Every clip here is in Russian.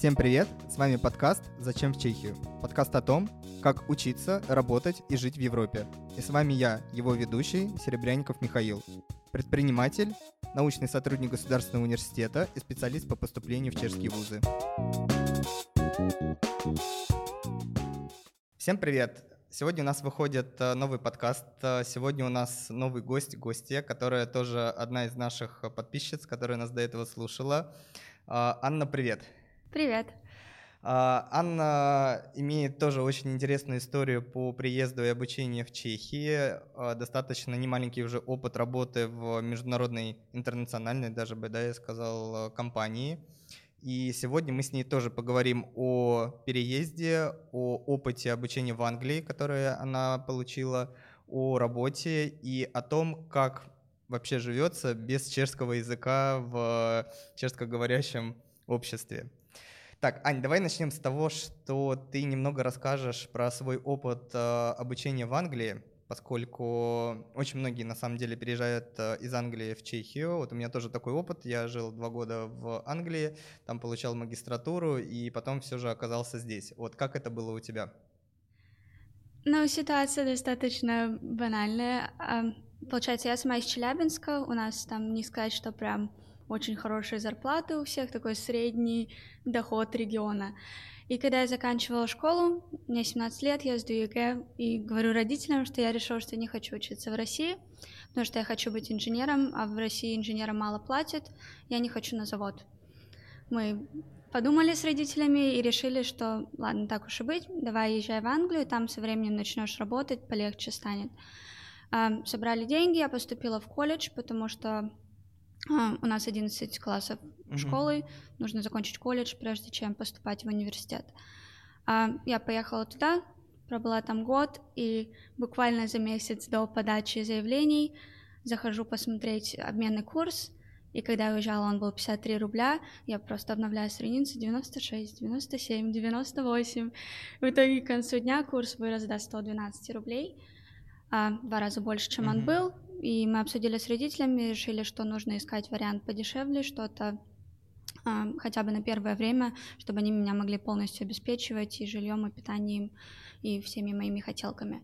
Всем привет! С вами подкаст «Зачем в Чехию?» Подкаст о том, как учиться, работать и жить в Европе. И с вами я, его ведущий, Серебряников Михаил. Предприниматель, научный сотрудник Государственного университета и специалист по поступлению в чешские вузы. Всем привет! Сегодня у нас выходит э, новый подкаст. Э, сегодня у нас новый гость, гостья, которая тоже одна из наших подписчиц, которая нас до этого слушала. Э, Анна, привет! Привет! Анна имеет тоже очень интересную историю по приезду и обучению в Чехии. Достаточно немаленький уже опыт работы в международной, интернациональной даже бы, да, я сказал, компании. И сегодня мы с ней тоже поговорим о переезде, о опыте обучения в Англии, которое она получила, о работе и о том, как вообще живется без чешского языка в чешскоговорящем обществе. Так, Ань, давай начнем с того, что ты немного расскажешь про свой опыт э, обучения в Англии поскольку очень многие на самом деле переезжают э, из Англии в Чехию. Вот у меня тоже такой опыт. Я жил два года в Англии, там получал магистратуру и потом все же оказался здесь. Вот как это было у тебя? Ну, ситуация достаточно банальная. Получается, я сама из Челябинска, у нас там не сказать, что прям очень хорошие зарплаты у всех, такой средний доход региона. И когда я заканчивала школу, мне 17 лет, я сдаю ЕГЭ и говорю родителям, что я решила, что не хочу учиться в России, потому что я хочу быть инженером, а в России инженерам мало платят, я не хочу на завод. Мы подумали с родителями и решили, что ладно, так уж и быть, давай езжай в Англию, там со временем начнешь работать, полегче станет. А, собрали деньги, я поступила в колледж, потому что а, у нас 11 классов mm-hmm. школы, нужно закончить колледж, прежде чем поступать в университет. А, я поехала туда, пробыла там год, и буквально за месяц до подачи заявлений захожу посмотреть обменный курс, и когда я уезжала, он был 53 рубля, я просто обновляю страницу 96, 97, 98. В итоге к концу дня курс вырос до 112 рублей, а, два раза больше, чем mm-hmm. он был, и мы обсудили с родителями, решили, что нужно искать вариант подешевле, что-то а, хотя бы на первое время, чтобы они меня могли полностью обеспечивать и жильем, и питанием, и всеми моими хотелками.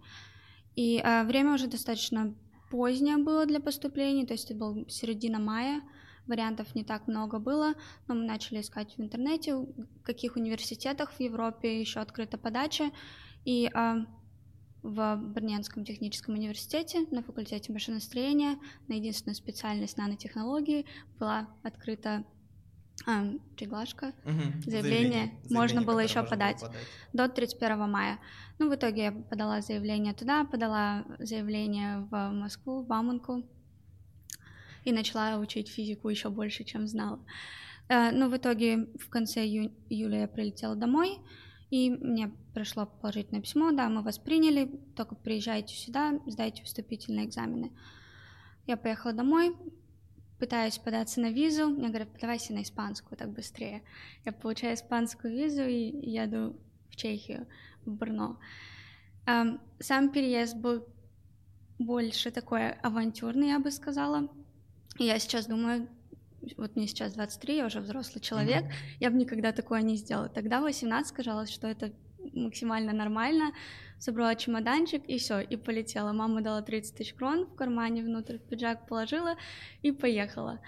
И а, время уже достаточно позднее было для поступления, то есть это был середина мая, вариантов не так много было, но мы начали искать в интернете, в каких университетах в Европе еще открыта подача, и а, в Брненском техническом университете на факультете машиностроения на единственную специальность нанотехнологии была открыта а, приглашка, угу. заявление. заявление. Можно было еще подать, подать до 31 мая. Ну, в итоге я подала заявление туда, подала заявление в Москву, в Бауманку и начала учить физику еще больше, чем знала. Э, ну, в итоге в конце июля я прилетела домой, и мне пришло положительное письмо, да, мы вас приняли, только приезжайте сюда, сдайте вступительные экзамены. Я поехала домой, пытаюсь податься на визу, мне говорят, подавайся на испанскую, так быстрее. Я получаю испанскую визу и еду в Чехию, в Брно. Сам переезд был больше такой авантюрный, я бы сказала. Я сейчас думаю, вот мне сейчас 23, я уже взрослый человек, mm-hmm. я бы никогда такое не сделала. Тогда 18 казалось, что это максимально нормально, собрала чемоданчик и все, и полетела. Мама дала 30 тысяч крон в кармане внутрь, пиджак положила и поехала.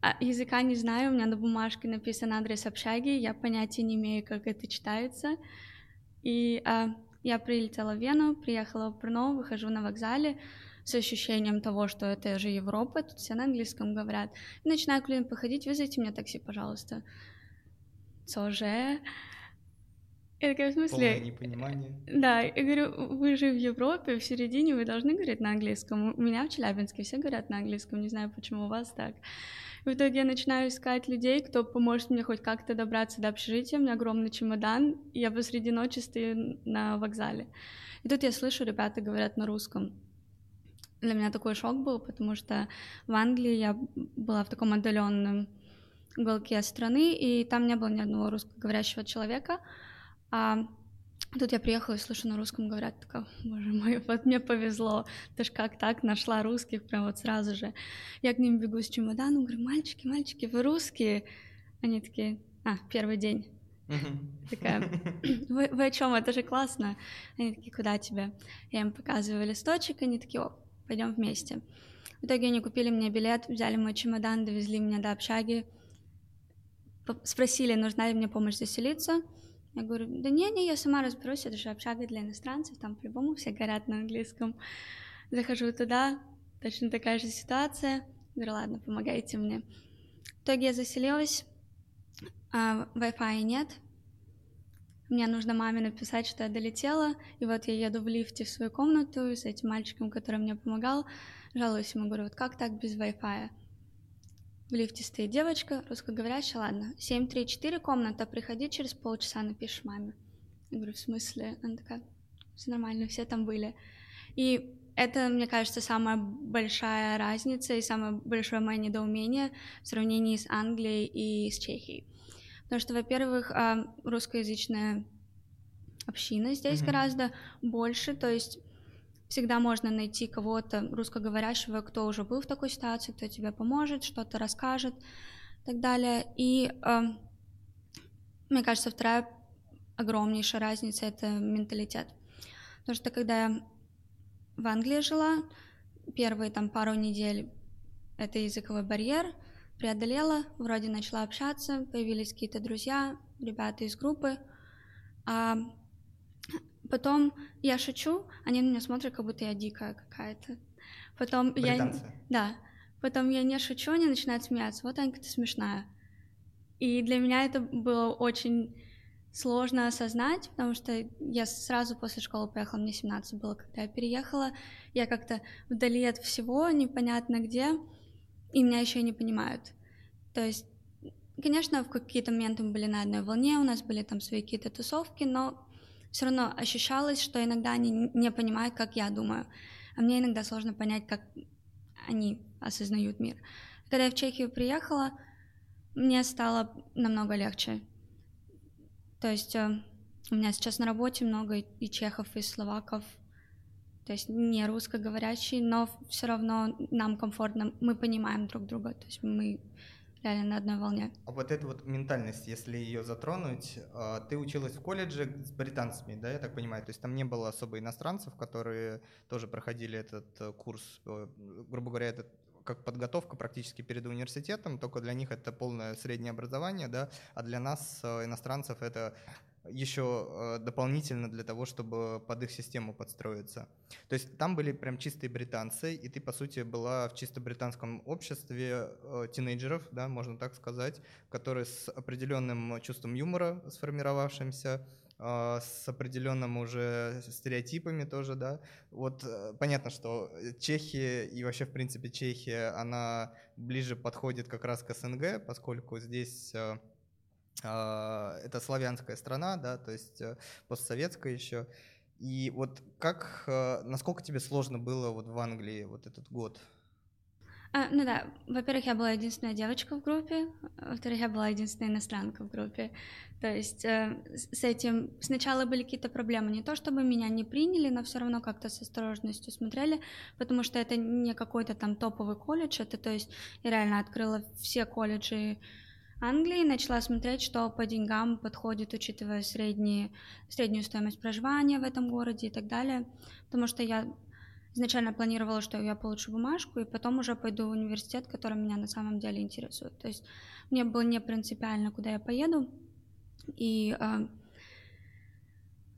А языка не знаю, у меня на бумажке написан адрес общаги, я понятия не имею, как это читается. И а, я прилетела в Вену, приехала в Брно, выхожу на вокзале, с ощущением того, что это же Европа, тут все на английском говорят. И начинаю клиент походить, вызовите мне такси, пожалуйста. Тоже. Я такая, в смысле? Полное непонимание. Да, я говорю, вы же в Европе, в середине, вы должны говорить на английском. У меня в Челябинске все говорят на английском, не знаю, почему у вас так. В итоге я начинаю искать людей, кто поможет мне хоть как-то добраться до общежития. У меня огромный чемодан, и я посреди ночи стою на вокзале. И тут я слышу, ребята говорят на русском для меня такой шок был, потому что в Англии я была в таком отдаленном уголке страны, и там не было ни одного русскоговорящего человека. А тут я приехала и слышу на русском говорят, такая, боже мой, вот мне повезло, ты ж как так нашла русских прям вот сразу же. Я к ним бегу с чемоданом, говорю, мальчики, мальчики, вы русские? Они такие, а, первый день. Такая, вы, вы о чем? Это же классно. Они такие, куда тебе? Я им показываю листочек, они такие, о, пойдем вместе. В итоге они купили мне билет, взяли мой чемодан, довезли меня до общаги, спросили, нужна ли мне помощь заселиться. Я говорю, да не, не, я сама разберусь, это же общага для иностранцев, там по-любому все горят на английском. Захожу туда, точно такая же ситуация. Говорю, ладно, помогайте мне. В итоге я заселилась, а Wi-Fi нет. Мне нужно маме написать, что я долетела, и вот я еду в лифте в свою комнату с этим мальчиком, который мне помогал, жалуюсь ему, говорю, вот как так без Wi-Fi? В лифте стоит девочка, русскоговорящая, ладно, 734 комната, приходи через полчаса, напишешь маме. Я говорю, в смысле? Она такая, все нормально, все там были. И это, мне кажется, самая большая разница и самое большое мое недоумение в сравнении с Англией и с Чехией. Потому что, во-первых, а, русскоязычная община здесь mm-hmm. гораздо больше, то есть всегда можно найти кого-то русскоговорящего, кто уже был в такой ситуации, кто тебе поможет, что-то расскажет и так далее. И э, мне кажется, вторая огромнейшая разница — это менталитет. Потому что когда я в Англии жила, первые там пару недель это языковой барьер — преодолела, вроде начала общаться, появились какие-то друзья, ребята из группы. А потом я шучу, они на меня смотрят, как будто я дикая какая-то. Потом Британцы. я... Да. Потом я не шучу, они начинают смеяться. Вот, Анька, ты смешная. И для меня это было очень сложно осознать, потому что я сразу после школы поехала, мне 17 было, когда я переехала. Я как-то вдали от всего, непонятно где и меня еще не понимают. То есть, конечно, в какие-то моменты мы были на одной волне, у нас были там свои какие-то тусовки, но все равно ощущалось, что иногда они не понимают, как я думаю, а мне иногда сложно понять, как они осознают мир. Когда я в Чехию приехала, мне стало намного легче. То есть э, у меня сейчас на работе много и чехов, и словаков, то есть не русскоговорящий, но все равно нам комфортно, мы понимаем друг друга, то есть мы реально на одной волне. А вот эта вот ментальность, если ее затронуть, а, ты училась в колледже с британцами, да, я так понимаю, то есть там не было особо иностранцев, которые тоже проходили этот э, курс, э, грубо говоря, этот как подготовка практически перед университетом, только для них это полное среднее образование, да, а для нас, э, иностранцев, это еще э, дополнительно для того, чтобы под их систему подстроиться. То есть там были прям чистые британцы, и ты, по сути, была в чисто британском обществе э, тинейджеров, да, можно так сказать, которые с определенным чувством юмора сформировавшимся, э, с определенным уже стереотипами тоже, да. Вот понятно, что Чехия и вообще, в принципе, Чехия, она ближе подходит как раз к СНГ, поскольку здесь это славянская страна, да, то есть э, постсоветская еще. И вот как, э, насколько тебе сложно было вот в Англии вот этот год? А, ну да, во-первых, я была единственная девочка в группе, во-вторых, я была единственная иностранка в группе. То есть э, с этим сначала были какие-то проблемы, не то чтобы меня не приняли, но все равно как-то с осторожностью смотрели, потому что это не какой-то там топовый колледж, это то есть я реально открыла все колледжи Англии, начала смотреть, что по деньгам подходит, учитывая средние, среднюю стоимость проживания в этом городе и так далее, потому что я изначально планировала, что я получу бумажку, и потом уже пойду в университет, который меня на самом деле интересует. То есть мне было не принципиально, куда я поеду, и э,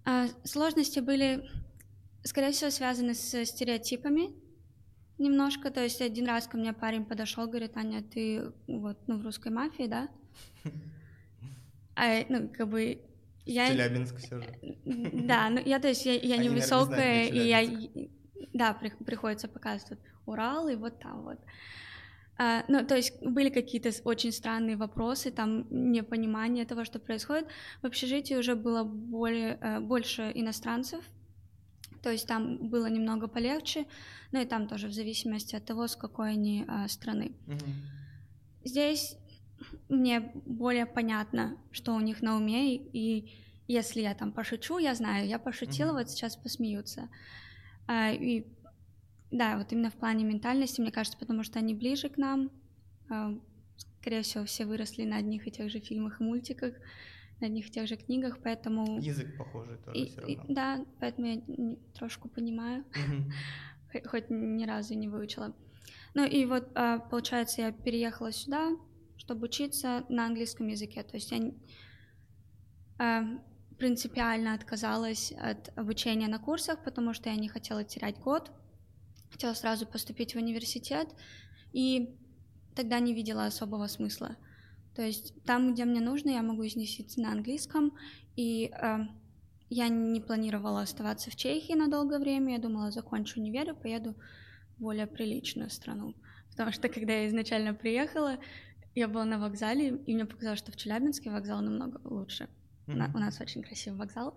э, сложности были, скорее всего, связаны с стереотипами, Немножко, то есть один раз ко мне парень подошел, говорит, Аня, ты вот, ну, в русской мафии, да? А, ну, как бы я... Челябинск все же. Да, ну я, то есть, я, я невысокая, и я, да, при, приходится показывать Урал и вот там вот. А, ну, то есть были какие-то очень странные вопросы, там непонимание того, что происходит. В общежитии уже было более, э, больше иностранцев, то есть там было немного полегче, ну и там тоже в зависимости от того, с какой они а, страны. Угу. Здесь мне более понятно, что у них на уме, и если я там пошучу, я знаю, я пошутила, угу. вот сейчас посмеются. А, и да, вот именно в плане ментальности, мне кажется, потому что они ближе к нам. А, скорее всего, все выросли на одних и тех же фильмах и мультиках. На одних и тех же книгах, поэтому... Язык похожий тоже и, все равно. И, да, поэтому я трошку понимаю, хоть ни разу не выучила. Ну и вот, а, получается, я переехала сюда, чтобы учиться на английском языке. То есть я а, принципиально отказалась от обучения на курсах, потому что я не хотела терять год, хотела сразу поступить в университет, и тогда не видела особого смысла. То есть там, где мне нужно, я могу изнеситься на английском, и э, я не планировала оставаться в Чехии на долгое время, я думала, закончу универ и поеду в более приличную страну. Потому что когда я изначально приехала, я была на вокзале, и мне показалось, что в Челябинске вокзал намного лучше. Mm-hmm. У нас очень красивый вокзал.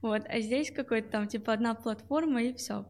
Вот, а здесь какой-то там типа одна платформа и все.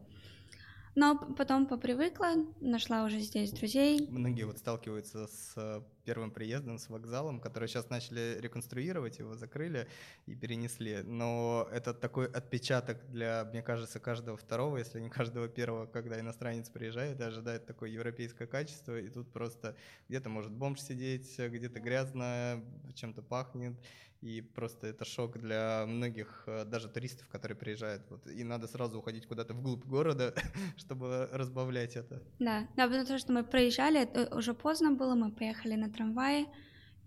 Но потом попривыкла, нашла уже здесь друзей. Многие вот сталкиваются с э, первым приездом, с вокзалом, который сейчас начали реконструировать, его закрыли и перенесли. Но это такой отпечаток для, мне кажется, каждого второго, если не каждого первого, когда иностранец приезжает и ожидает такое европейское качество, и тут просто где-то может бомж сидеть, где-то грязно, чем-то пахнет, и просто это шок для многих, э, даже туристов, которые приезжают. Вот, и надо сразу уходить куда-то вглубь города, чтобы разбавлять это. Да, да, потому что мы проезжали, уже поздно было, мы поехали на трамвае,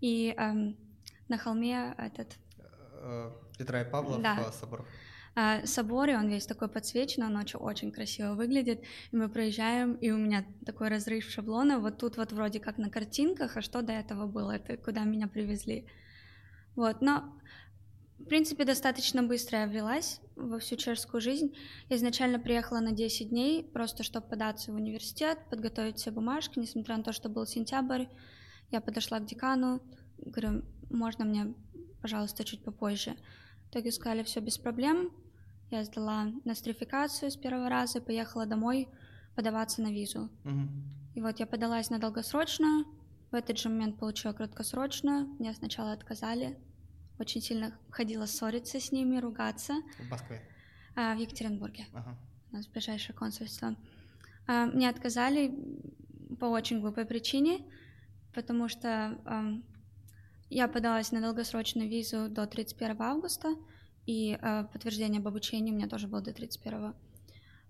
и эм, на холме этот... Э, Петра и Павла да. собор. А, собор, и он весь такой подсвеченный, он очень, очень красиво выглядит, и мы проезжаем, и у меня такой разрыв шаблона, вот тут вот вроде как на картинках, а что до этого было, это куда меня привезли. Вот, но в принципе, достаточно быстро я влилась во всю чешскую жизнь. Я изначально приехала на 10 дней, просто чтобы податься в университет, подготовить все бумажки, несмотря на то, что был сентябрь. Я подошла к декану, говорю, можно мне, пожалуйста, чуть попозже. В итоге сказали, все без проблем. Я сдала нострификацию с первого раза поехала домой подаваться на визу. Угу. И вот я подалась на долгосрочную, в этот же момент получила краткосрочную. Мне сначала отказали. Очень сильно ходила ссориться с ними, ругаться. В Москве? А, в Екатеринбурге. Ага. У нас ближайшее консульство. А, мне отказали по очень глупой причине, потому что а, я подалась на долгосрочную визу до 31 августа, и а, подтверждение об обучении у меня тоже было до 31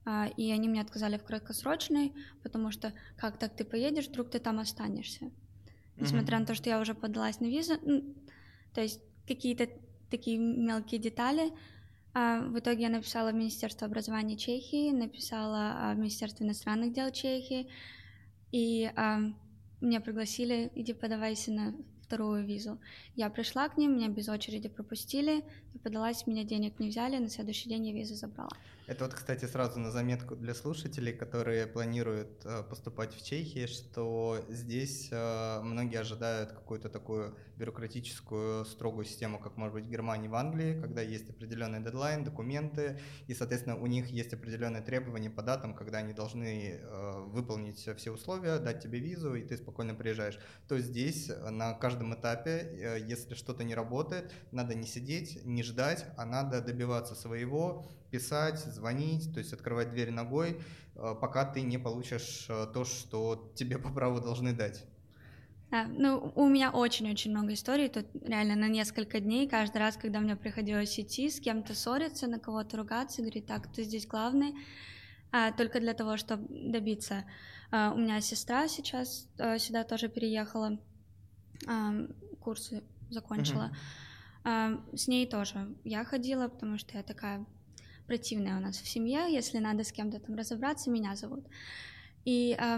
а, и они мне отказали в краткосрочной, потому что как так ты поедешь, вдруг ты там останешься несмотря mm-hmm. на то, что я уже подалась на визу. Ну, то есть какие-то такие мелкие детали. А в итоге я написала в Министерство образования Чехии, написала в Министерство иностранных дел Чехии, и меня пригласили, иди подавайся на вторую визу. Я пришла к ним, меня без очереди пропустили, и подалась, меня денег не взяли, на следующий день я визу забрала. Это вот, кстати, сразу на заметку для слушателей, которые планируют э, поступать в Чехии, что здесь э, многие ожидают какую-то такую бюрократическую строгую систему, как может быть в Германии, в Англии, когда есть определенный дедлайн, документы, и, соответственно, у них есть определенные требования по датам, когда они должны э, выполнить все условия, дать тебе визу, и ты спокойно приезжаешь. То здесь на каждом этапе, если что-то не работает, надо не сидеть, не ждать, а надо добиваться своего, писать, звонить, то есть открывать дверь ногой, э, пока ты не получишь э, то, что тебе по праву должны дать. Да, ну, у меня очень-очень много историй, тут реально на несколько дней, каждый раз, когда мне приходилось идти, с кем-то ссориться, на кого-то ругаться, говорить, так, ты здесь главный, а, только для того, чтобы добиться. А, у меня сестра сейчас а, сюда тоже переехала, а, курсы закончила, uh-huh. а, с ней тоже я ходила, потому что я такая противная у нас в семье, если надо с кем-то там разобраться, меня зовут. И э,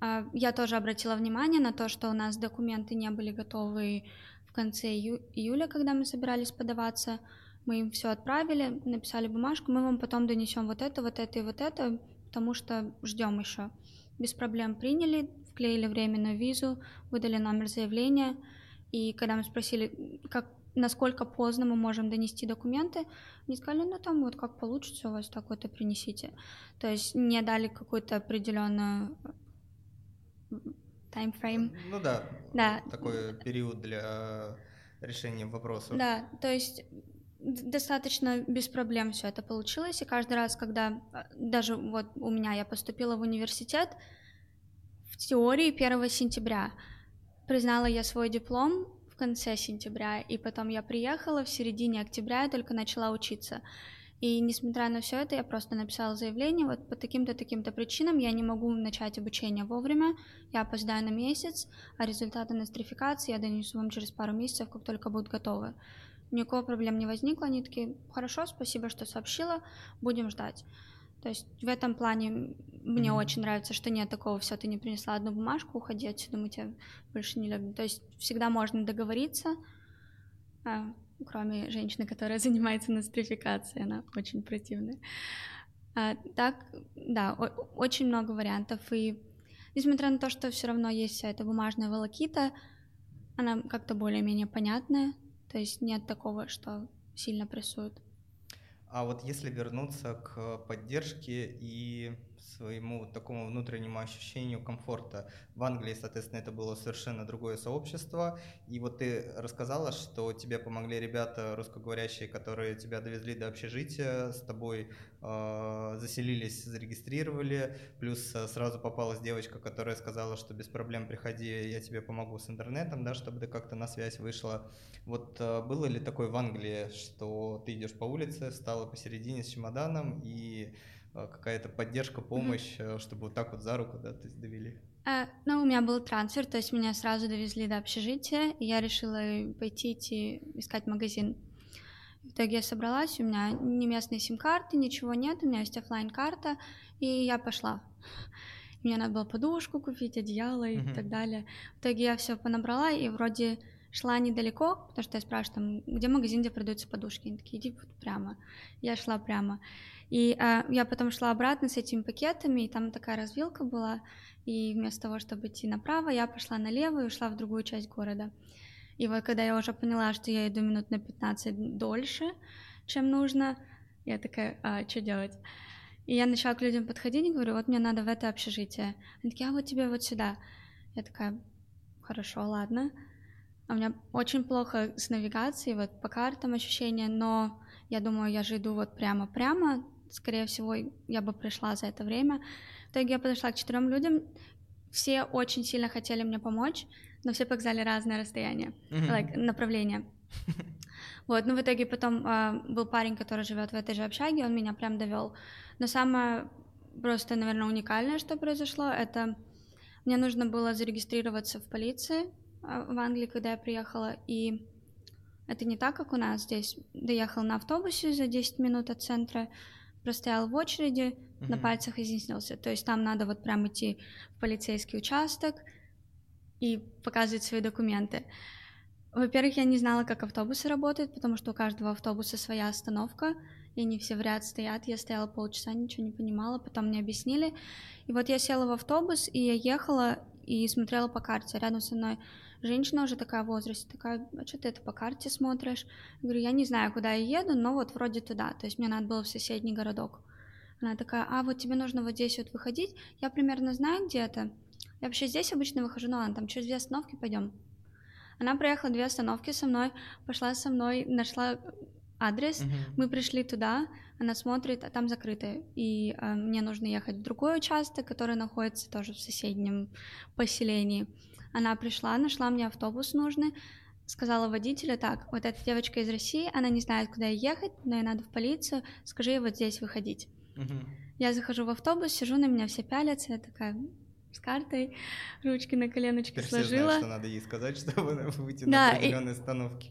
э, я тоже обратила внимание на то, что у нас документы не были готовы в конце ию- июля, когда мы собирались подаваться. Мы им все отправили, написали бумажку, мы вам потом донесем вот это, вот это и вот это, потому что ждем еще. Без проблем приняли, вклеили временную визу, выдали номер заявления. И когда мы спросили, как насколько поздно мы можем донести документы, они сказали, ну там вот как получится у вас, так вот и принесите. То есть не дали какую-то определенную таймфрейм. Ну да, да, такой период для решения вопросов. Да, то есть достаточно без проблем все это получилось, и каждый раз, когда даже вот у меня я поступила в университет, в теории 1 сентября признала я свой диплом, в конце сентября, и потом я приехала в середине октября, я только начала учиться. И несмотря на все это, я просто написала заявление, вот по таким-то, таким-то причинам я не могу начать обучение вовремя, я опоздаю на месяц, а результаты нострификации я донесу вам через пару месяцев, как только будут готовы. Никакого проблем не возникло, они такие, хорошо, спасибо, что сообщила, будем ждать. То есть в этом плане мне mm-hmm. очень нравится, что нет такого, все, ты не принесла одну бумажку, уходи отсюда, мы тебя больше не любим. То есть всегда можно договориться, а, кроме женщины, которая занимается нострификацией, она очень противная. А, так, да, о- очень много вариантов, и несмотря на то, что все равно есть вся эта бумажная волокита, она как-то более-менее понятная, то есть нет такого, что сильно прессует. А вот если вернуться к поддержке и своему такому внутреннему ощущению комфорта. В Англии, соответственно, это было совершенно другое сообщество. И вот ты рассказала, что тебе помогли ребята русскоговорящие, которые тебя довезли до общежития, с тобой э, заселились, зарегистрировали. Плюс э, сразу попалась девочка, которая сказала, что без проблем приходи, я тебе помогу с интернетом, да, чтобы ты как-то на связь вышла. Вот э, было ли такое в Англии, что ты идешь по улице, встала посередине с чемоданом и а, какая-то поддержка, помощь, mm-hmm. чтобы вот так вот за руку, да, то есть довели? А, ну, у меня был трансфер, то есть меня сразу довезли до общежития, и я решила пойти идти искать магазин. В итоге я собралась, у меня не местные сим-карты, ничего нет, у меня есть офлайн карта и я пошла. Мне надо было подушку купить, одеяло и mm-hmm. так далее. В итоге я все понабрала и вроде шла недалеко, потому что я спрашиваю, там, где магазин, где продаются подушки. Они такие, иди вот прямо. Я шла прямо. И а, я потом шла обратно с этими пакетами, и там такая развилка была, и вместо того, чтобы идти направо, я пошла налево и ушла в другую часть города. И вот когда я уже поняла, что я иду минут на 15 дольше, чем нужно, я такая, а, что делать? И я начала к людям подходить и говорю, вот мне надо в это общежитие. Они такие, а вот тебе вот сюда. Я такая, хорошо, ладно. У меня очень плохо с навигацией, вот по картам ощущения, но я думаю, я же иду вот прямо-прямо, скорее всего, я бы пришла за это время. В итоге я подошла к четырем людям, все очень сильно хотели мне помочь, но все показали разное расстояние, mm-hmm. like, направление. Вот, ну в итоге потом э, был парень, который живет в этой же общаге, он меня прям довел. Но самое просто, наверное, уникальное, что произошло, это мне нужно было зарегистрироваться в полиции в Англии, когда я приехала, и это не так, как у нас здесь. Доехал на автобусе за 10 минут от центра, простоял в очереди, mm-hmm. на пальцах изъяснился. То есть там надо вот прям идти в полицейский участок и показывать свои документы. Во-первых, я не знала, как автобусы работают, потому что у каждого автобуса своя остановка, и они все в ряд стоят. Я стояла полчаса, ничего не понимала, потом мне объяснили. И вот я села в автобус, и я ехала и смотрела по карте. Рядом со мной женщина уже такая в возрасте, такая, а что ты это по карте смотришь? Я говорю, я не знаю, куда я еду, но вот вроде туда, то есть мне надо было в соседний городок. Она такая, а вот тебе нужно вот здесь вот выходить, я примерно знаю, где это. Я вообще здесь обычно выхожу, ну ладно, там через две остановки пойдем. Она проехала две остановки со мной, пошла со мной, нашла адрес, uh-huh. мы пришли туда, она смотрит, а там закрыто, и э, мне нужно ехать в другой участок, который находится тоже в соседнем поселении. Она пришла, нашла мне автобус нужный, сказала водителю, так, вот эта девочка из России, она не знает, куда ехать, но ей надо в полицию, скажи ей вот здесь выходить. Угу. Я захожу в автобус, сижу, на меня все пялятся, я такая с картой, ручки на коленочке Теперь сложила. Все знают, что надо ей сказать, чтобы выйти да, на определенные и... остановки.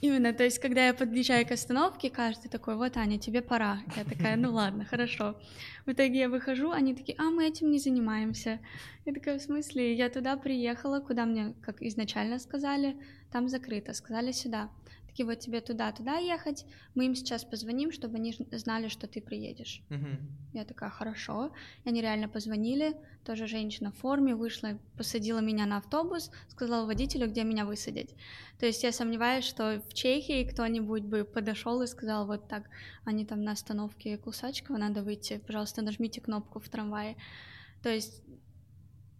Именно, то есть, когда я подъезжаю к остановке, каждый такой, вот, Аня, тебе пора. Я такая, ну ладно, хорошо. В итоге я выхожу, они такие, а мы этим не занимаемся. Я такая, в смысле? Я туда приехала, куда мне, как изначально сказали, там закрыто, сказали сюда такие вот тебе туда-туда ехать, мы им сейчас позвоним, чтобы они знали, что ты приедешь. Угу. Я такая, хорошо. И они реально позвонили, тоже женщина в форме вышла, посадила меня на автобус, сказала водителю, где меня высадить. То есть я сомневаюсь, что в Чехии кто-нибудь бы подошел и сказал вот так, они там на остановке Кусачкова, надо выйти, пожалуйста, нажмите кнопку в трамвае. То есть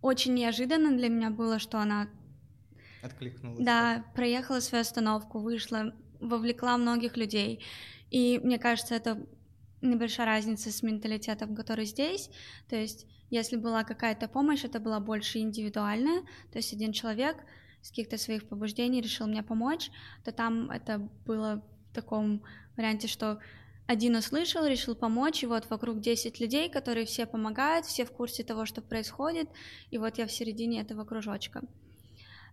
очень неожиданно для меня было, что она Откликнулась. Да, проехала свою остановку, вышла, вовлекла многих людей. И мне кажется, это небольшая разница с менталитетом, который здесь. То есть, если была какая-то помощь, это была больше индивидуальная. То есть один человек с каких-то своих побуждений решил мне помочь, то там это было в таком варианте, что один услышал, решил помочь, и вот вокруг 10 людей, которые все помогают, все в курсе того, что происходит, и вот я в середине этого кружочка.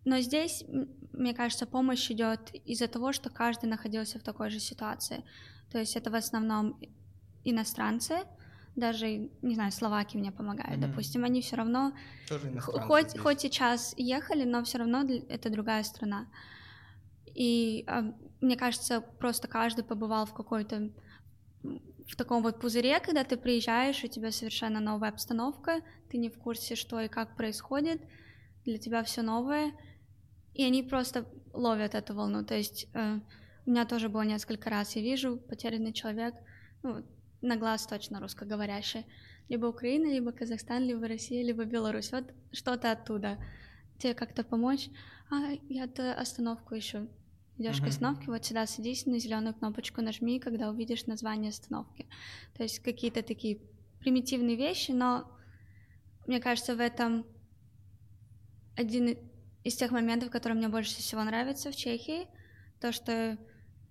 Но здесь, мне кажется, помощь идет из-за того, что каждый находился в такой же ситуации. То есть это в основном иностранцы, даже, не знаю, словаки мне помогают, mm-hmm. допустим, они все равно, хоть, здесь. хоть сейчас ехали, но все равно это другая страна. И э, мне кажется, просто каждый побывал в какой-то в таком вот пузыре, когда ты приезжаешь, у тебя совершенно новая обстановка, ты не в курсе, что и как происходит, для тебя все новое, и они просто ловят эту волну. То есть э, у меня тоже было несколько раз, я вижу потерянный человек, ну, на глаз точно русскоговорящий, либо Украина, либо Казахстан, либо Россия, либо Беларусь, вот что-то оттуда. Тебе как-то помочь? А, я-то остановку ищу. Идешь uh-huh. к остановке, вот сюда садись, на зеленую кнопочку нажми, когда увидишь название остановки. То есть какие-то такие примитивные вещи, но мне кажется, в этом один из тех моментов, которые мне больше всего нравятся в Чехии, то, что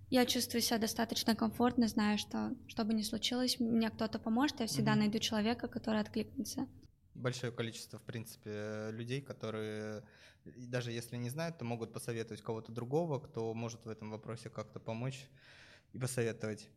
я чувствую себя достаточно комфортно, знаю, что что бы ни случилось, мне кто-то поможет, я всегда mm-hmm. найду человека, который откликнется. Большое количество, в принципе, людей, которые даже если не знают, то могут посоветовать кого-то другого, кто может в этом вопросе как-то помочь и посоветовать.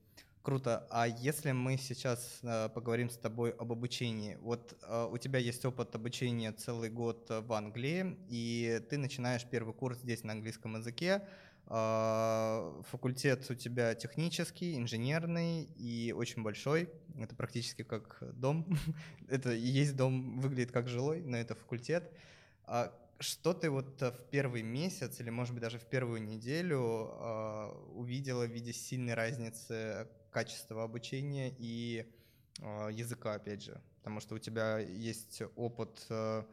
Круто. А если мы сейчас э, поговорим с тобой об обучении? Вот э, у тебя есть опыт обучения целый год в Англии, и ты начинаешь первый курс здесь на английском языке. Э, факультет у тебя технический, инженерный и очень большой. Это практически как дом. это есть дом, выглядит как жилой, но это факультет. А что ты вот э, в первый месяц или, может быть, даже в первую неделю э, увидела в виде сильной разницы качества обучения и э, языка, опять же? Потому что у тебя есть опыт э,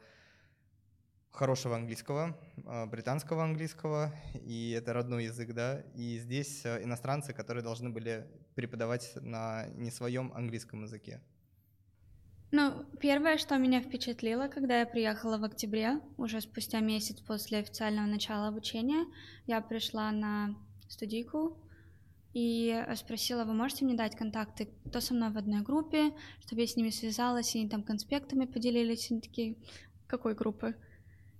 хорошего английского, э, британского английского, и это родной язык, да, и здесь э, иностранцы, которые должны были преподавать на не своем английском языке. Ну, первое, что меня впечатлило, когда я приехала в октябре, уже спустя месяц после официального начала обучения, я пришла на студийку и спросила, вы можете мне дать контакты, кто со мной в одной группе, чтобы я с ними связалась, и они там конспектами поделились, они такие, какой группы?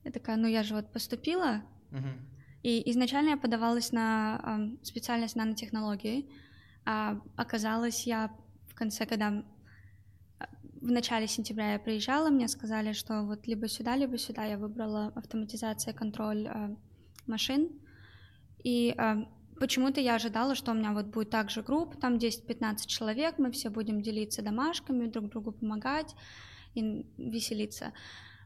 Я такая, ну я же вот поступила, uh-huh. и изначально я подавалась на э, специальность нанотехнологии, а оказалось я в конце, когда в начале сентября я приезжала, мне сказали, что вот либо сюда, либо сюда. Я выбрала автоматизация, контроль э, машин. И э, почему-то я ожидала, что у меня вот будет также группа, там 10-15 человек, мы все будем делиться домашками, друг другу помогать и веселиться.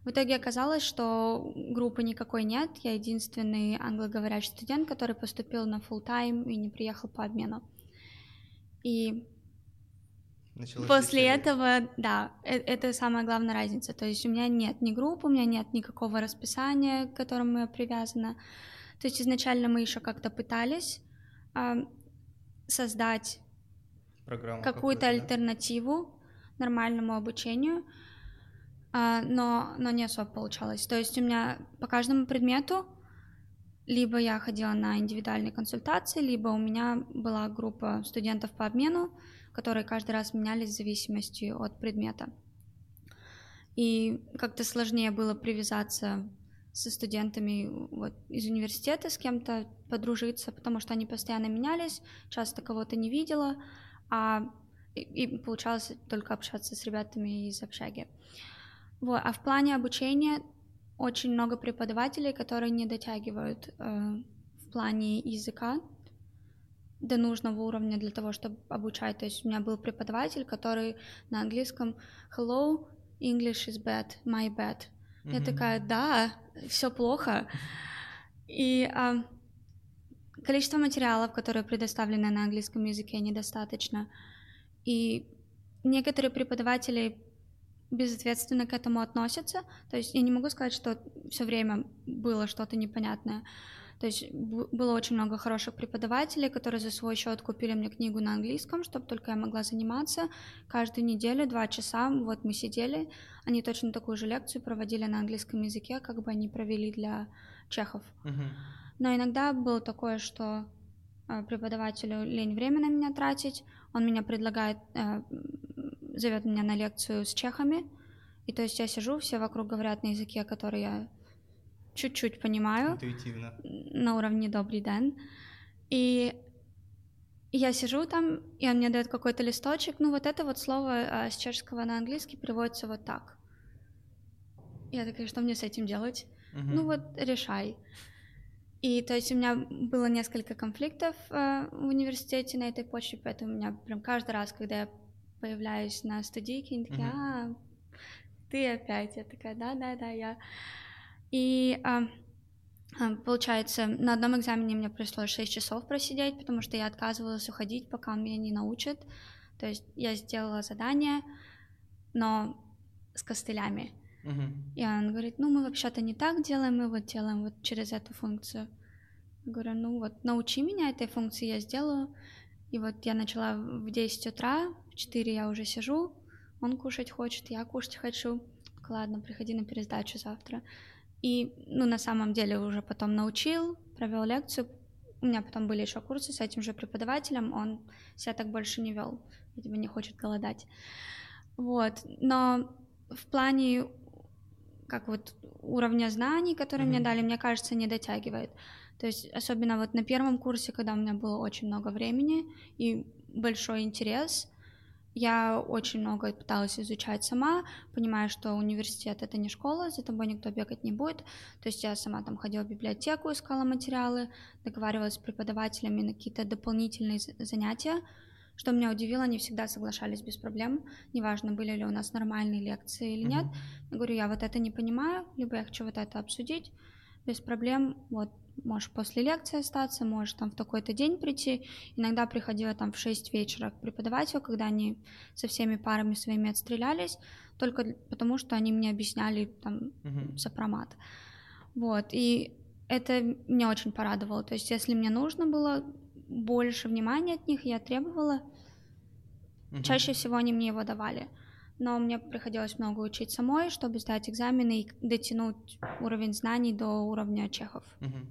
В итоге оказалось, что группы никакой нет. Я единственный англоговорящий студент, который поступил на full time и не приехал по обмену. И Началось После веселье. этого, да, это, это самая главная разница. То есть у меня нет ни группы, у меня нет никакого расписания, к которому я привязана. То есть изначально мы еще как-то пытались э, создать Программу какую-то альтернативу да? нормальному обучению, э, но, но не особо получалось. То есть у меня по каждому предмету либо я ходила на индивидуальные консультации, либо у меня была группа студентов по обмену, которые каждый раз менялись в зависимости от предмета. И как-то сложнее было привязаться со студентами вот, из университета, с кем-то подружиться, потому что они постоянно менялись, часто кого-то не видела, а и, и получалось только общаться с ребятами из общаги. Вот. А в плане обучения очень много преподавателей, которые не дотягивают э, в плане языка, до нужного уровня для того, чтобы обучать. То есть у меня был преподаватель, который на английском «Hello, English is bad, my bad». Mm-hmm. Я такая «Да, все плохо». И а, количество материалов, которые предоставлены на английском языке, недостаточно. И некоторые преподаватели безответственно к этому относятся. То есть я не могу сказать, что все время было что-то непонятное. То есть было очень много хороших преподавателей, которые за свой счет купили мне книгу на английском, чтобы только я могла заниматься. Каждую неделю, два часа, вот мы сидели, они точно такую же лекцию проводили на английском языке, как бы они провели для чехов. Но иногда было такое, что э, преподавателю лень время на меня тратить, он меня предлагает, э, зовет меня на лекцию с чехами, и то есть я сижу, все вокруг говорят на языке, который я чуть-чуть понимаю, Интуитивно. на уровне «добрый день». И я сижу там, и он мне дает какой-то листочек, ну вот это вот слово э, с чешского на английский переводится вот так. Я такая, что мне с этим делать? Мгм. Ну вот решай. И то есть у меня было несколько конфликтов э, в университете на этой почве, поэтому у меня прям каждый раз, когда я появляюсь на студийке, они такие, Мгм. а, ты опять. Я такая, да-да-да, я. И а, а, получается, на одном экзамене мне пришлось 6 часов просидеть, потому что я отказывалась уходить, пока он меня не научит. То есть я сделала задание, но с костылями. И он говорит, ну мы вообще-то не так делаем, мы вот делаем вот через эту функцию. Я говорю, ну вот научи меня этой функции, я сделаю. И вот я начала в 10 утра, в 4 я уже сижу, он кушать хочет, я кушать хочу. Ладно, приходи на пересдачу завтра. И, ну, на самом деле уже потом научил, провел лекцию. У меня потом были еще курсы с этим же преподавателем, он себя так больше не вел, видимо, не хочет голодать. Вот, но в плане как вот уровня знаний, которые мне Мгм. дали, мне кажется, не дотягивает. То есть особенно вот на первом курсе, когда у меня было очень много времени и большой интерес, я очень много пыталась изучать сама, понимая, что университет это не школа, за тобой никто бегать не будет. То есть я сама там ходила в библиотеку, искала материалы, договаривалась с преподавателями на какие-то дополнительные занятия. Что меня удивило, они всегда соглашались без проблем, неважно, были ли у нас нормальные лекции или нет. Мгм. Я говорю, я вот это не понимаю, либо я хочу вот это обсудить, без проблем, вот, можешь после лекции остаться, можешь там в такой-то день прийти. Иногда приходила там в 6 вечера к преподавателю, когда они со всеми парами своими отстрелялись, только потому что они мне объясняли там Мгм. сопромат. Вот, и это меня очень порадовало. То есть, если мне нужно было больше внимания от них, я требовала, Мгм. Чаще всего они мне его давали. Но мне приходилось много учить самой, чтобы сдать экзамены и дотянуть уровень знаний до уровня чехов. Мгм.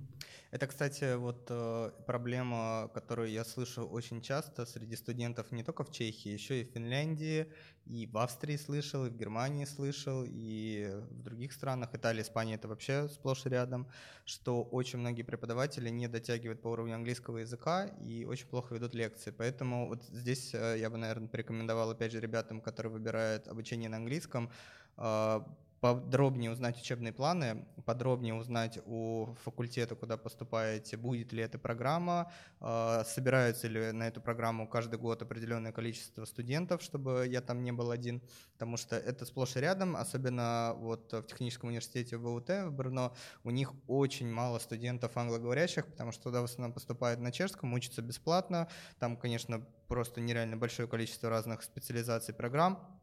Это, кстати, вот э, проблема, которую я слышу очень часто среди студентов не только в Чехии, еще и в Финляндии, и в Австрии слышал, и в Германии слышал, и в других странах, Италия, Испания это вообще сплошь и рядом, что очень многие преподаватели не дотягивают по уровню английского языка и очень плохо ведут лекции. Поэтому вот здесь э, я бы, наверное, порекомендовал, опять же, ребятам, которые выбирают обучение на английском, э, подробнее узнать учебные планы, подробнее узнать у факультета, куда поступаете, будет ли эта программа, э, собираются ли на эту программу каждый год определенное количество студентов, чтобы я там не был один, потому что это сплошь и рядом, особенно вот в техническом университете ВУТ в Брно, у них очень мало студентов англоговорящих, потому что туда в основном поступают на чешском, учатся бесплатно, там, конечно, просто нереально большое количество разных специализаций программ,